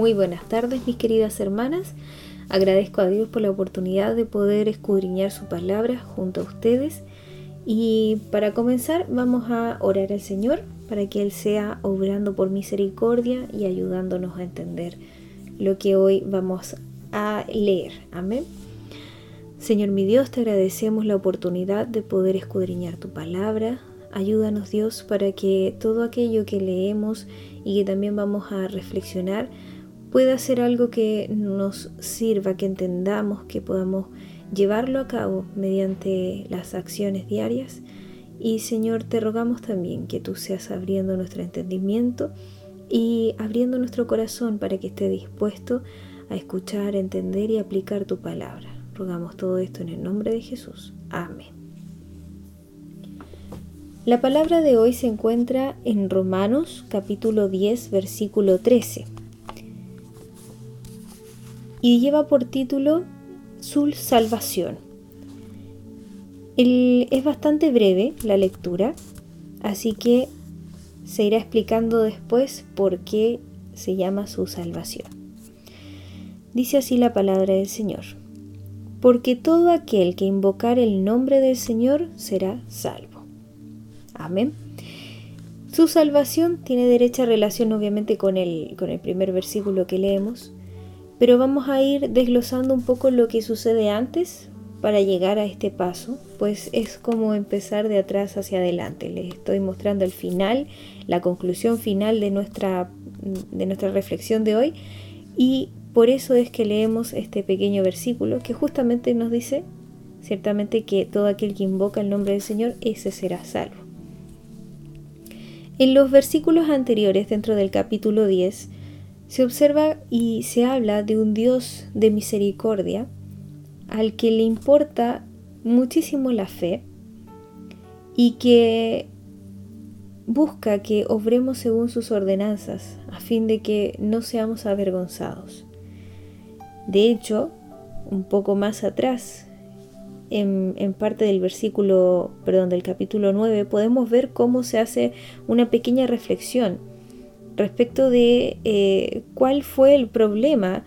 Muy buenas tardes mis queridas hermanas. Agradezco a Dios por la oportunidad de poder escudriñar su palabra junto a ustedes. Y para comenzar vamos a orar al Señor para que Él sea obrando por misericordia y ayudándonos a entender lo que hoy vamos a leer. Amén. Señor mi Dios, te agradecemos la oportunidad de poder escudriñar tu palabra. Ayúdanos Dios para que todo aquello que leemos y que también vamos a reflexionar pueda ser algo que nos sirva, que entendamos, que podamos llevarlo a cabo mediante las acciones diarias. Y Señor, te rogamos también que tú seas abriendo nuestro entendimiento y abriendo nuestro corazón para que esté dispuesto a escuchar, entender y aplicar tu palabra. Rogamos todo esto en el nombre de Jesús. Amén. La palabra de hoy se encuentra en Romanos capítulo 10 versículo 13 y lleva por título Su salvación. es bastante breve la lectura, así que se irá explicando después por qué se llama su salvación. Dice así la palabra del Señor. Porque todo aquel que invocar el nombre del Señor será salvo. Amén. Su salvación tiene derecha relación obviamente con el, con el primer versículo que leemos, pero vamos a ir desglosando un poco lo que sucede antes para llegar a este paso, pues es como empezar de atrás hacia adelante. Les estoy mostrando el final, la conclusión final de nuestra, de nuestra reflexión de hoy y por eso es que leemos este pequeño versículo que justamente nos dice ciertamente que todo aquel que invoca el nombre del Señor, ese será salvo. En los versículos anteriores, dentro del capítulo 10, se observa y se habla de un Dios de misericordia al que le importa muchísimo la fe y que busca que obremos según sus ordenanzas a fin de que no seamos avergonzados. De hecho, un poco más atrás, en, parte del versículo, perdón, del capítulo 9, podemos ver cómo se hace una pequeña reflexión respecto de eh, cuál fue el problema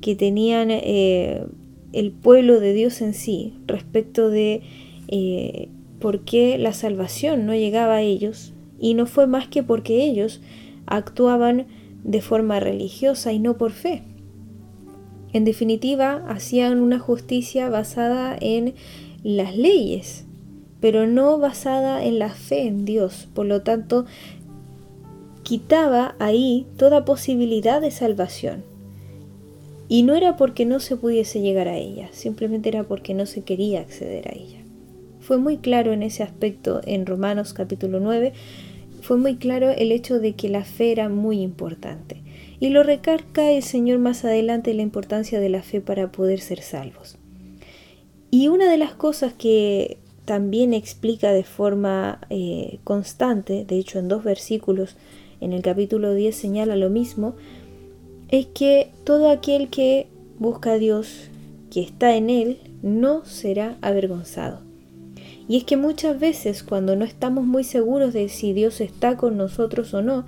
que tenían eh, el pueblo de Dios en sí, respecto de eh, por qué la salvación no llegaba a ellos, y no fue más que porque ellos actuaban de forma religiosa y no por fe. En definitiva, hacían una justicia basada en las leyes, pero no basada en la fe en Dios. Por lo tanto, quitaba ahí toda posibilidad de salvación. Y no era porque no se pudiese llegar a ella, simplemente era porque no se quería acceder a ella. Fue muy claro en ese aspecto en Romanos capítulo 9, fue muy claro el hecho de que la fe era muy importante. Y lo recarga el Señor más adelante la importancia de la fe para poder ser salvos. Y una de las cosas que también explica de forma eh, constante, de hecho en dos versículos, en el capítulo 10 señala lo mismo, es que todo aquel que busca a Dios, que está en Él, no será avergonzado. Y es que muchas veces cuando no estamos muy seguros de si Dios está con nosotros o no,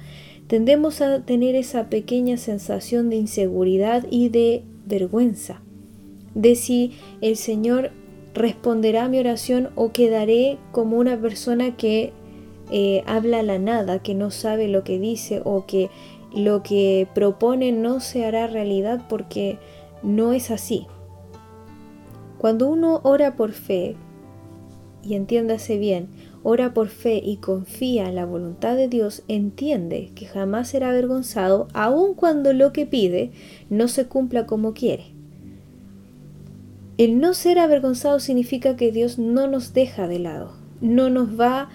tendemos a tener esa pequeña sensación de inseguridad y de vergüenza, de si el Señor responderá a mi oración o quedaré como una persona que eh, habla la nada, que no sabe lo que dice o que lo que propone no se hará realidad porque no es así. Cuando uno ora por fe, y entiéndase bien, ora por fe y confía en la voluntad de Dios, entiende que jamás será avergonzado aun cuando lo que pide no se cumpla como quiere. El no ser avergonzado significa que Dios no nos deja de lado, no nos va a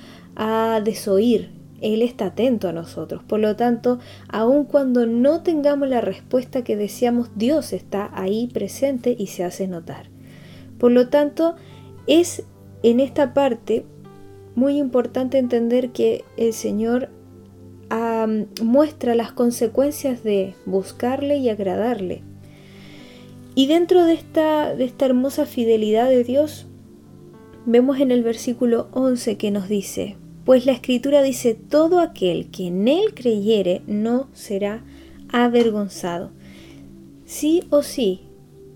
desoír. Él está atento a nosotros. Por lo tanto, aun cuando no tengamos la respuesta que deseamos, Dios está ahí presente y se hace notar. Por lo tanto, es en esta parte muy importante entender que el Señor muestra las consecuencias de buscarle y agradarle. Y dentro de esta, de esta hermosa fidelidad de Dios, vemos en el versículo 11 que nos dice, pues la escritura dice, todo aquel que en él creyere no será avergonzado. sí o sí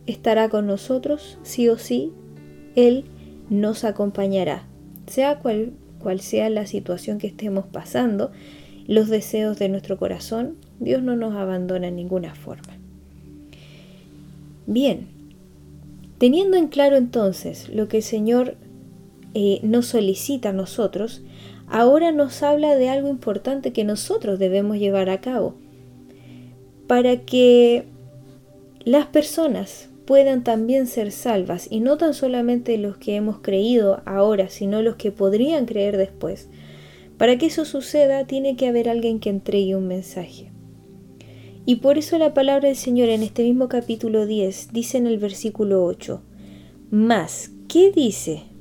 estará con nosotros, sí o sí Él nos acompañará, sea cual, cual sea la situación que estemos pasando, los deseos de nuestro corazón, Dios no nos abandona en ninguna forma. Bien, teniendo en claro entonces lo que el Señor eh, nos solicita a nosotros, ahora nos habla de algo importante que nosotros debemos llevar a cabo para que las personas puedan también ser salvas y no tan solamente los que hemos creído ahora, sino los que podrían creer después. Para que eso suceda tiene que haber alguien que entregue un mensaje. Y por eso la palabra del Señor en este mismo capítulo 10 dice en el versículo 8, Mas, ¿qué dice?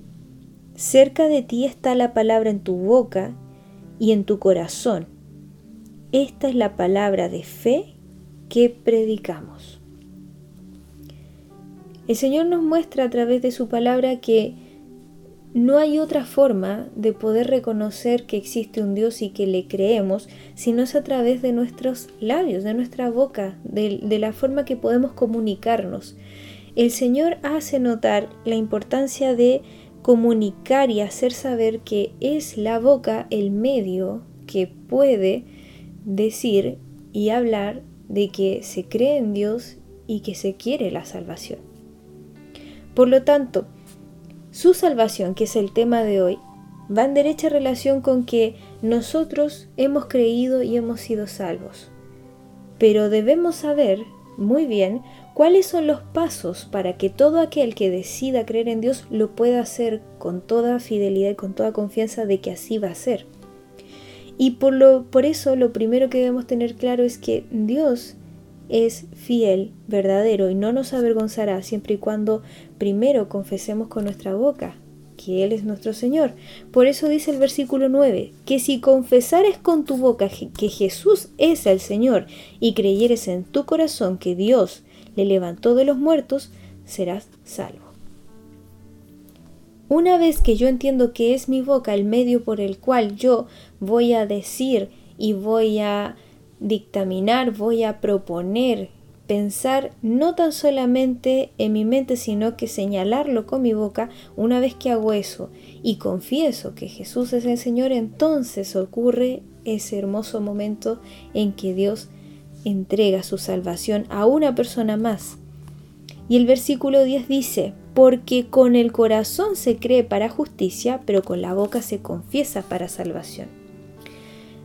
Cerca de ti está la palabra en tu boca y en tu corazón. Esta es la palabra de fe que predicamos. El Señor nos muestra a través de su palabra que no hay otra forma de poder reconocer que existe un Dios y que le creemos, sino es a través de nuestros labios, de nuestra boca, de, de, la forma que podemos comunicarnos. El Señor hace notar la importancia de comunicar y hacer saber que es la boca el medio que puede decir y hablar de que se cree en Dios y que se quiere la salvación. Por lo tanto, su salvación, que es el tema de hoy, va en derecha relación con que nosotros hemos creído y hemos sido salvos. Pero debemos saber muy bien cuáles son los pasos para que todo aquel que decida creer en Dios lo pueda hacer con toda fidelidad y con toda confianza de que así va a ser. Y por, lo, por eso lo primero que debemos tener claro es que Dios es fiel, verdadero y no nos avergonzará siempre y cuando primero confesemos con nuestra boca que Él es nuestro Señor. Por eso dice el versículo 9, que si confesares con tu boca que Jesús es el Señor y creyeres en tu corazón que Dios le levantó de los muertos, serás salvo. Una vez que yo entiendo que es mi boca el medio por el cual yo voy a decir y voy a dictaminar, voy a proponer, pensar no tan solamente en mi mente, sino que señalarlo con mi boca, una vez que hago eso y confieso que Jesús es el Señor, entonces ocurre ese hermoso momento en que Dios entrega su salvación a una persona más. Y el versículo 10 dice, porque con el corazón se cree para justicia, pero con la boca se confiesa para salvación.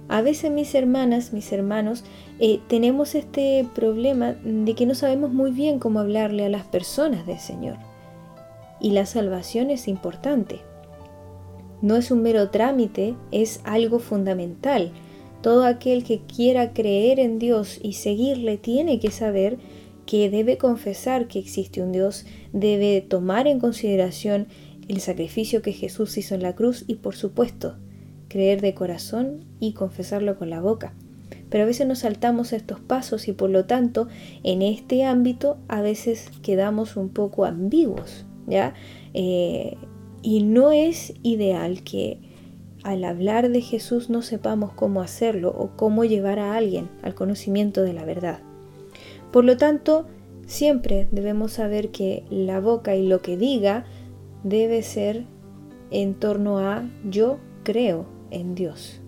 A veces mis hermanas, mis hermanos, eh, tenemos este problema de que no sabemos muy bien cómo hablarle a las personas del Señor. Y la salvación es importante. No es un mero trámite, es algo fundamental. Todo aquel que quiera creer en Dios y seguirle tiene que saber que debe confesar que existe un Dios, debe tomar en consideración el sacrificio que Jesús hizo en la cruz y por supuesto creer de corazón y confesarlo con la boca. Pero a veces nos saltamos estos pasos y por lo tanto en este ámbito a veces quedamos un poco ambiguos, ¿ya? Eh, y no es ideal que al hablar de Jesús no sepamos cómo hacerlo o cómo llevar a alguien al conocimiento de la verdad. Por lo tanto, siempre debemos saber que la boca y lo que diga debe ser en torno a yo creo en Dios.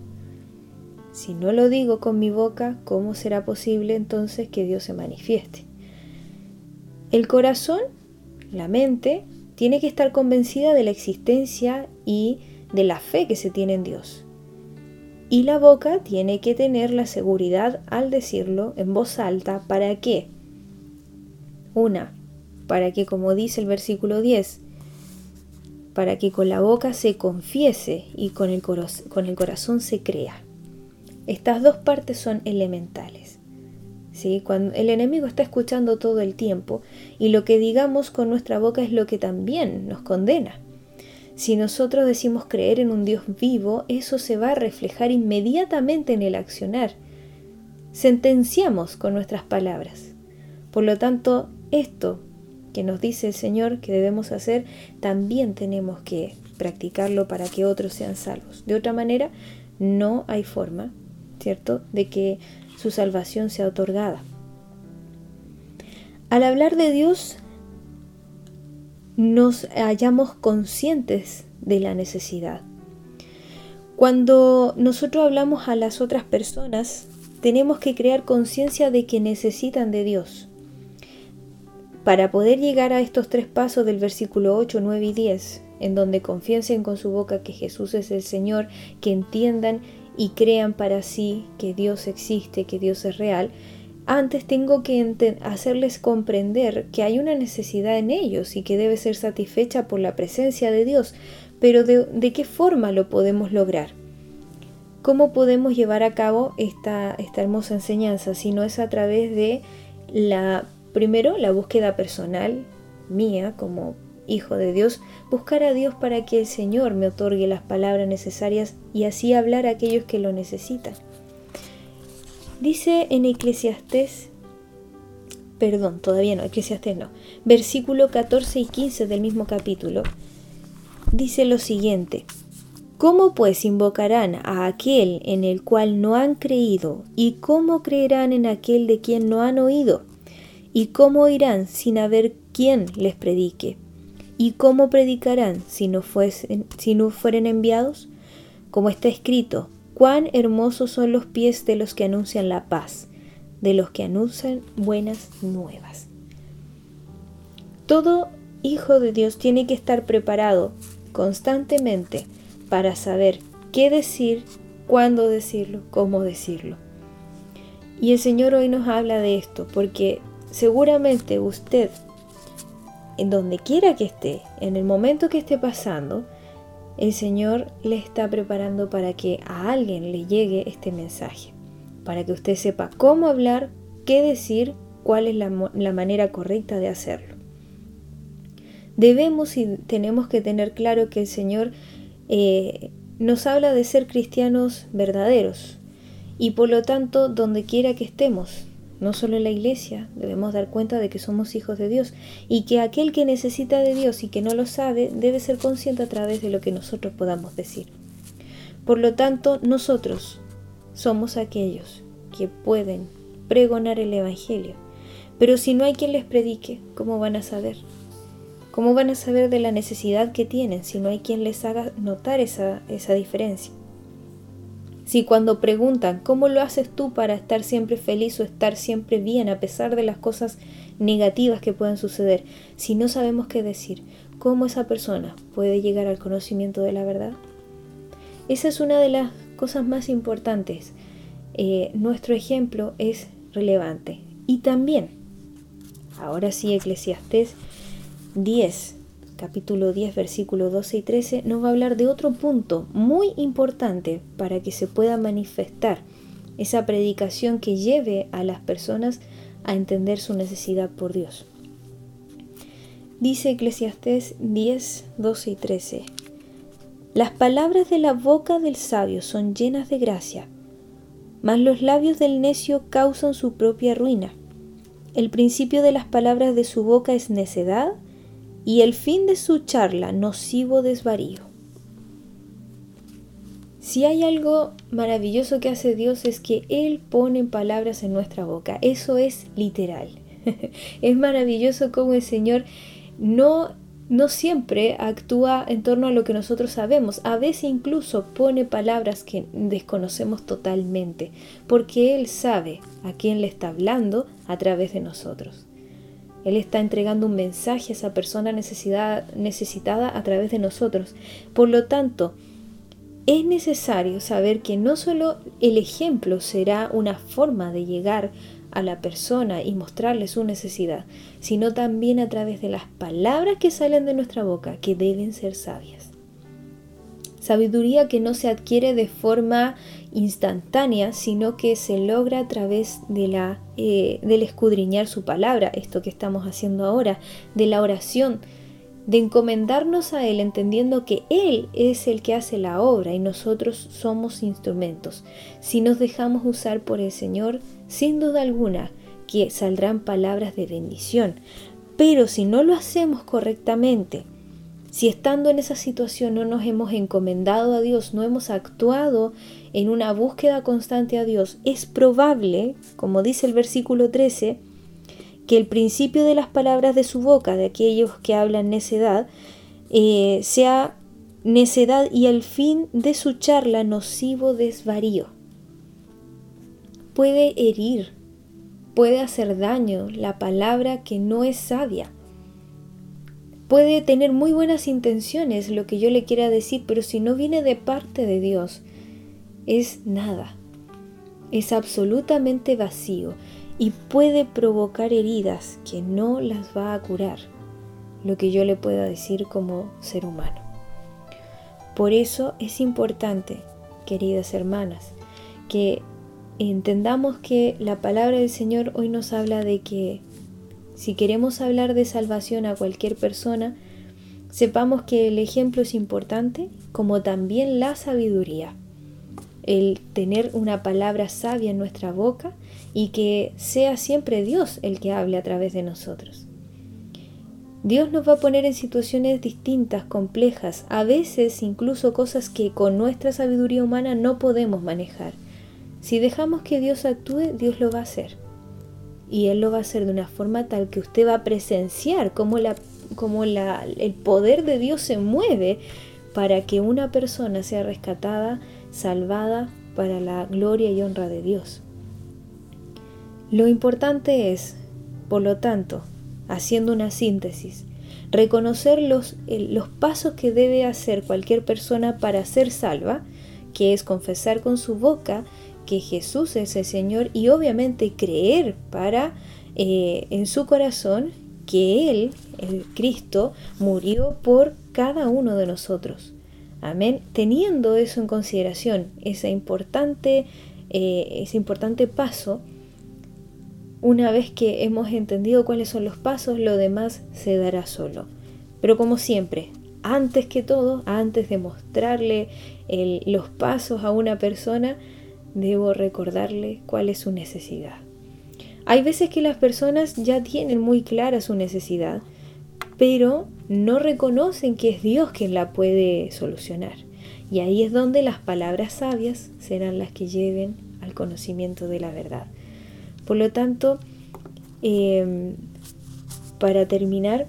Si no lo digo con mi boca, ¿cómo será posible entonces que Dios se manifieste? El corazón, la mente, tiene que estar convencida de la existencia y de la fe que se tiene en Dios. Y la boca tiene que tener la seguridad al decirlo en voz alta. ¿Para qué? Una, para que, como dice el versículo 10, para que con la boca se confiese y con el, con el corazón se crea. Estas dos partes son elementales. ¿sí? Cuando el enemigo está escuchando todo el tiempo y lo que digamos con nuestra boca es lo que también nos condena. Si nosotros decimos creer en un Dios vivo, eso se va a reflejar inmediatamente en el accionar. Sentenciamos con nuestras palabras. Por lo tanto, esto que nos dice el Señor que debemos hacer, también tenemos que practicarlo para que otros sean salvos. De otra manera, no hay forma, ¿cierto?, de que su salvación sea otorgada. Al hablar de Dios, nos hallamos conscientes de la necesidad. Cuando nosotros hablamos a las otras personas, tenemos que crear conciencia de que necesitan de Dios. Para poder llegar a estos tres pasos del versículo 8, 9 y 10, en donde confiesen con su boca que Jesús es el Señor, que entiendan y crean para sí que Dios existe, que Dios es real, antes tengo que hacerles comprender que hay una necesidad en ellos y que debe ser satisfecha por la presencia de Dios. Pero ¿de, qué forma lo podemos lograr? ¿Cómo podemos llevar a cabo esta, esta hermosa enseñanza si no es a través de la, primero, la búsqueda personal mía como hijo de Dios, buscar a Dios para que el Señor me otorgue las palabras necesarias y así hablar a aquellos que lo necesitan. Dice en Eclesiastés, perdón, todavía no, Eclesiastés no, versículo 14 y 15 del mismo capítulo, dice lo siguiente, ¿Cómo pues invocarán a aquel en el cual no han creído? ¿Y cómo creerán en aquel de quien no han oído? ¿Y cómo oirán sin haber quien les predique? ¿Y cómo predicarán si no, fuesen, si no fueren enviados? Como está escrito, Cuán hermosos son los pies de los que anuncian la paz, de los que anuncian buenas nuevas. Todo hijo de Dios tiene que estar preparado constantemente para saber qué decir, cuándo decirlo, cómo decirlo. Y el Señor hoy nos habla de esto, porque seguramente usted, en donde quiera que esté, en el momento que esté pasando, el Señor le está preparando para que a alguien le llegue este mensaje, para que usted sepa cómo hablar, qué decir, cuál es la, manera correcta de hacerlo. Debemos y tenemos que tener claro que el Señor eh, nos habla de ser cristianos verdaderos y por lo tanto donde quiera que estemos, no solo en la iglesia, debemos dar cuenta de que somos hijos de Dios y que aquel que necesita de Dios y que no lo sabe debe ser consciente a través de lo que nosotros podamos decir. Por lo tanto, nosotros somos aquellos que pueden pregonar el Evangelio. Pero si no hay quien les predique, ¿cómo van a saber? ¿Cómo van a saber de la necesidad que tienen si no hay quien les haga notar esa, esa diferencia? Si cuando preguntan cómo lo haces tú para estar siempre feliz o estar siempre bien a pesar de las cosas negativas que puedan suceder, si no sabemos qué decir, ¿cómo esa persona puede llegar al conocimiento de la verdad? Esa es una de las cosas más importantes. Eh, nuestro ejemplo es relevante. Y también, ahora sí, Eclesiastés 10, capítulo 10, versículo 12 y 13, nos va a hablar de otro punto muy importante para que se pueda manifestar esa predicación que lleve a las personas a entender su necesidad por Dios. Dice Eclesiastés 10, 12 y 13. Las palabras de la boca del sabio son llenas de gracia, mas los labios del necio causan su propia ruina. El principio de las palabras de su boca es necedad, y el fin de su charla nocivo desvarío. Si hay algo maravilloso que hace Dios es que Él pone palabras en nuestra boca. Eso es literal. es maravilloso como el Señor no, no siempre actúa en torno a lo que nosotros sabemos. A veces incluso pone palabras que desconocemos totalmente, porque Él sabe a quién le está hablando a través de nosotros. Él está entregando un mensaje a esa persona necesitada a través de nosotros. Por lo tanto, es necesario saber que no solo el ejemplo será una forma de llegar a la persona y mostrarle su necesidad, sino también a través de las palabras que salen de nuestra boca, que deben ser sabias. Sabiduría que no se adquiere de forma instantánea, sino que se logra a través de la, eh, del escudriñar su palabra, esto que estamos haciendo ahora, de la oración, de encomendarnos a Él entendiendo que Él es el que hace la obra y nosotros somos instrumentos. Si nos dejamos usar por el Señor, sin duda alguna que saldrán palabras de bendición. Pero si no lo hacemos correctamente, si estando en esa situación no nos hemos encomendado a Dios, no hemos actuado en una búsqueda constante a Dios, es probable, como dice el versículo 13, que el principio de las palabras de su boca, de aquellos que hablan necedad, eh, sea necedad y el fin de su charla nocivo desvarío. Puede herir, puede hacer daño la palabra que no es sabia. Puede tener muy buenas intenciones lo que yo le quiera decir, pero si no viene de parte de Dios, es nada. Es absolutamente vacío y puede provocar heridas que no las va a curar, lo que yo le pueda decir como ser humano. Por eso es importante, queridas hermanas, que entendamos que la palabra del Señor hoy nos habla de que si queremos hablar de salvación a cualquier persona, sepamos que el ejemplo es importante, como también la sabiduría. El tener una palabra sabia en nuestra boca y que sea siempre Dios el que hable a través de nosotros. Dios nos va a poner en situaciones distintas, complejas, a veces incluso cosas que con nuestra sabiduría humana no podemos manejar. Si dejamos que Dios actúe, Dios lo va a hacer. Y Él lo va a hacer de una forma tal que usted va a presenciar cómo, la, la, el poder de Dios se mueve para que una persona sea rescatada, salvada para la gloria y honra de Dios. Lo importante es, por lo tanto, haciendo una síntesis, reconocer los, los pasos que debe hacer cualquier persona para ser salva, que es confesar con su boca que Jesús es el Señor y obviamente creer para eh, en su corazón que Él, el Cristo, murió por cada uno de nosotros. Amén. Teniendo eso en consideración, ese importante, eh, ese importante paso, una vez que hemos entendido cuáles son los pasos, lo demás se dará solo. Pero como siempre, antes que todo, antes de mostrarle los pasos a una persona, debo recordarle cuál es su necesidad. Hay veces que las personas ya tienen muy clara su necesidad, pero no reconocen que es Dios quien la puede solucionar. Y ahí es donde las palabras sabias serán las que lleven al conocimiento de la verdad. Por lo tanto, em, para terminar,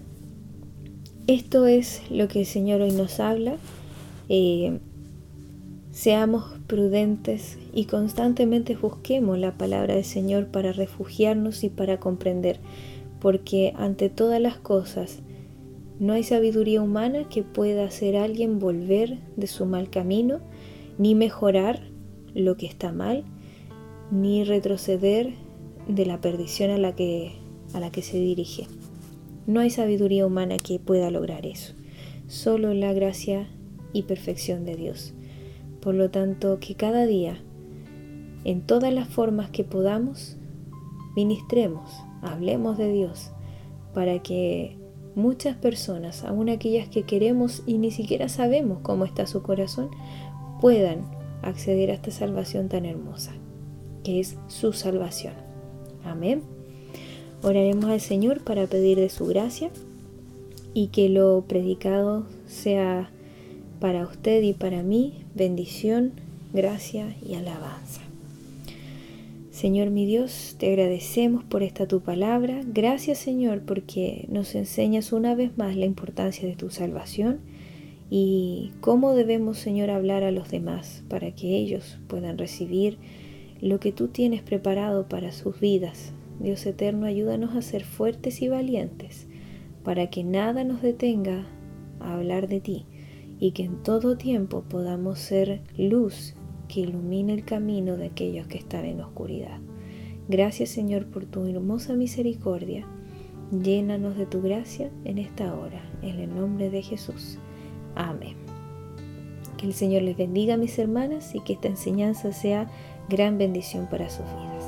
esto es lo que el Señor hoy nos habla. Em, seamos prudentes y constantemente busquemos la palabra del Señor para refugiarnos y para comprender, porque ante todas las cosas no hay sabiduría humana que pueda hacer a alguien volver de su mal camino, ni mejorar lo que está mal, ni retroceder de la perdición a la que, a la que se dirige. No hay sabiduría humana que pueda lograr eso, solo la gracia y perfección de Dios. Por lo tanto, que cada día, en todas las formas que podamos, ministremos, hablemos de Dios, para que muchas personas, aun aquellas que queremos y ni siquiera sabemos cómo está su corazón, puedan acceder a esta salvación tan hermosa, que es su salvación. Amén. Oraremos al Señor para pedir de su gracia y que lo predicado sea para usted y para mí bendición, gracia y alabanza. Señor mi Dios, te agradecemos por esta tu palabra. Gracias Señor porque nos enseñas una vez más la importancia de tu salvación y cómo debemos Señor hablar a los demás para que ellos puedan recibir lo que tú tienes preparado para sus vidas. Dios eterno, ayúdanos a ser fuertes y valientes para que nada nos detenga a hablar de ti y que en todo tiempo podamos ser luz que ilumine el camino de aquellos que están en oscuridad. Gracias Señor por tu hermosa misericordia. Llénanos de tu gracia en esta hora, en el nombre de Jesús. Amén. Que el Señor les bendiga mis hermanas y que esta enseñanza sea gran bendición para sus vidas.